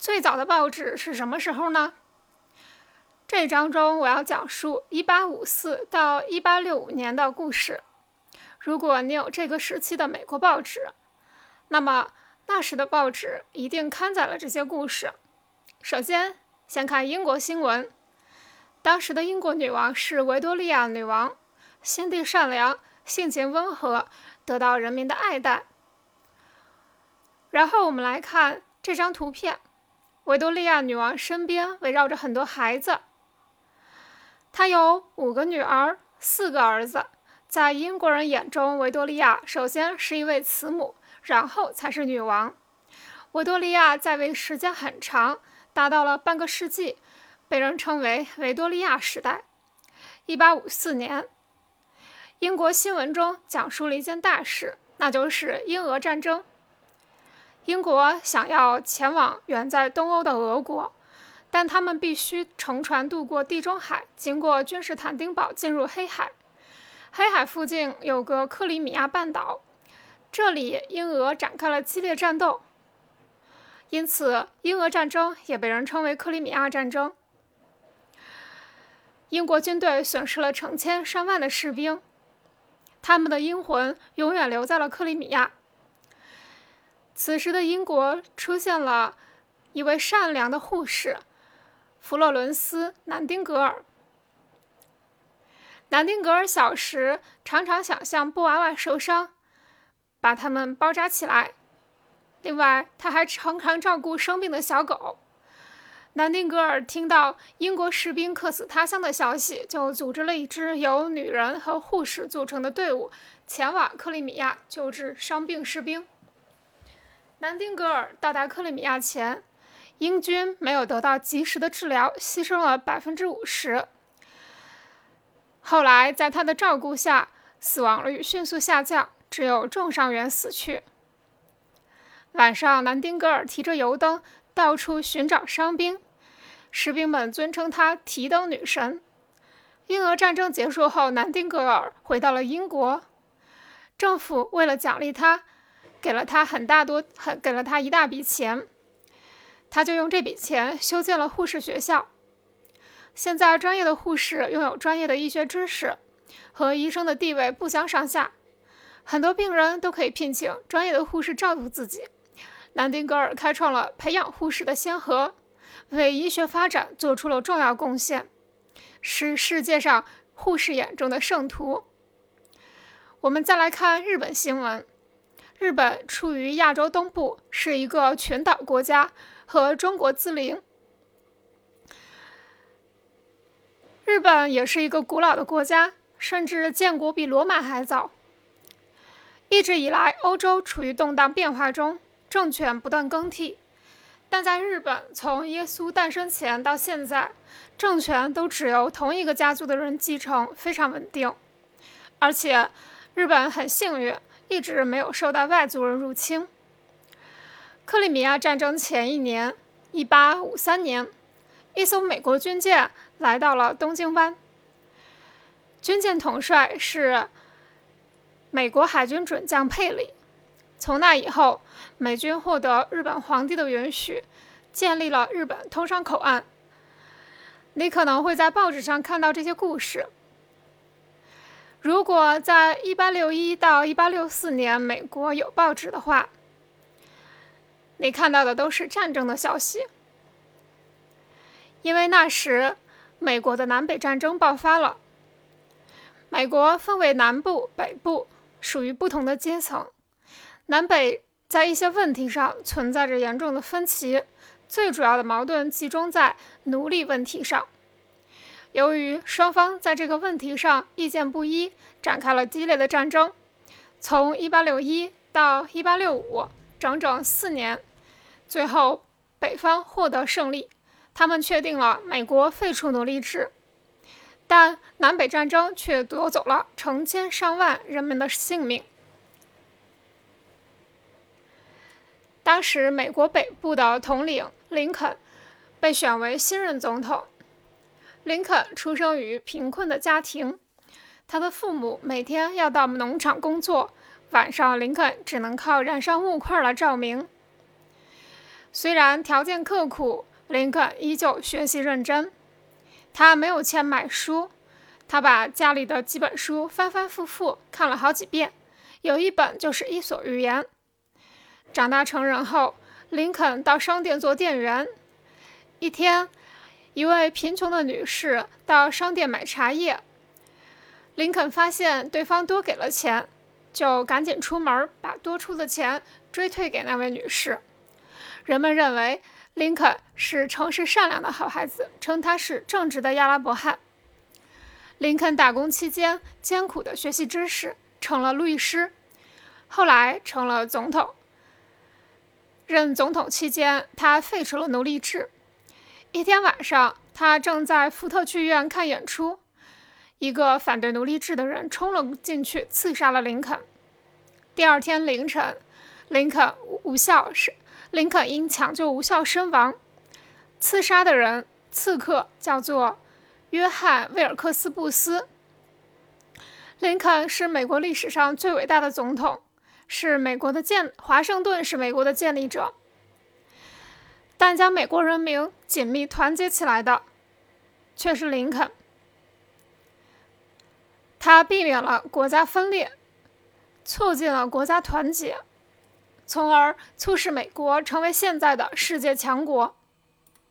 最早的报纸是什么时候呢？这一章中我要讲述1854到1865年的故事。如果你有这个时期的美国报纸，那么那时的报纸一定刊载了这些故事。首先，先看英国新闻。当时的英国女王是维多利亚女王，心地善良，性情温和，得到人民的爱戴。然后我们来看这张图片，维多利亚女王身边围绕着很多孩子。她有五个女儿，四个儿子。在英国人眼中，维多利亚首先是一位慈母，然后才是女王。维多利亚在位时间很长，达到了半个世纪，被人称为维多利亚时代。一八五四年，英国新闻中讲述了一件大事，那就是英俄战争。英国想要前往远在东欧的俄国。但他们必须乘船渡过地中海，经过君士坦丁堡进入黑海。黑海附近有个克里米亚半岛，这里英俄展开了激烈战斗，因此英俄战争也被人称为克里米亚战争。英国军队损失了成千上万的士兵，他们的英魂永远留在了克里米亚。此时的英国出现了一位善良的护士。弗洛伦斯·南丁格尔。南丁格尔小时常常想象布娃娃受伤，把它们包扎起来。另外，他还常常照顾生病的小狗。南丁格尔听到英国士兵客死他乡的消息，就组织了一支由女人和护士组成的队伍，前往克里米亚救治伤病士兵。南丁格尔到达克里米亚前。英军没有得到及时的治疗，牺牲了百分之五十。后来，在他的照顾下，死亡率迅速下降，只有重伤员死去。晚上，南丁格尔提着油灯到处寻找伤兵，士兵们尊称他“提灯女神”。英俄战争结束后，南丁格尔回到了英国，政府为了奖励他，给了他很大多，很给了他一大笔钱。他就用这笔钱修建了护士学校。现在，专业的护士拥有专业的医学知识，和医生的地位不相上下。很多病人都可以聘请专业的护士照顾自己。南丁格尔开创了培养护士的先河，为医学发展做出了重要贡献，是世界上护士眼中的圣徒。我们再来看日本新闻。日本处于亚洲东部，是一个群岛国家。和中国毗邻，日本也是一个古老的国家，甚至建国比罗马还早。一直以来，欧洲处于动荡变化中，政权不断更替。但在日本，从耶稣诞生前到现在，政权都只由同一个家族的人继承，非常稳定。而且，日本很幸运，一直没有受到外族人入侵。克里米亚战争前一年，1853年，一艘美国军舰来到了东京湾。军舰统帅是美国海军准将佩里。从那以后，美军获得日本皇帝的允许，建立了日本通商口岸。你可能会在报纸上看到这些故事。如果在1861到1864年美国有报纸的话，你看到的都是战争的消息，因为那时美国的南北战争爆发了。美国分为南部、北部，属于不同的阶层。南北在一些问题上存在着严重的分歧，最主要的矛盾集中在奴隶问题上。由于双方在这个问题上意见不一，展开了激烈的战争。从1861到1865，整整四年。最后，北方获得胜利，他们确定了美国废除奴隶制，但南北战争却夺走了成千上万人们的性命。当时，美国北部的统领林肯被选为新任总统。林肯出生于贫困的家庭，他的父母每天要到农场工作，晚上林肯只能靠燃烧木块来照明。虽然条件刻苦，林肯依旧学习认真。他没有钱买书，他把家里的几本书翻翻复复看了好几遍，有一本就是《伊索寓言》。长大成人后，林肯到商店做店员。一天，一位贫穷的女士到商店买茶叶，林肯发现对方多给了钱，就赶紧出门把多出的钱追退给那位女士。人们认为。林肯是诚实善良的好孩子，称他是正直的亚拉伯汉。林肯打工期间艰苦的学习知识，成了律师，后来成了总统。任总统期间，他废除了奴隶制。一天晚上，他正在福特剧院看演出，一个反对奴隶制的人冲了进去，刺杀了林肯。第二天凌晨，林肯无效是。林肯因抢救无效身亡。刺杀的人，刺客叫做约翰·威尔克斯·布斯。林肯是美国历史上最伟大的总统，是美国的建华盛顿是美国的建立者，但将美国人民紧密团结起来的却是林肯。他避免了国家分裂，促进了国家团结。从而促使美国成为现在的世界强国。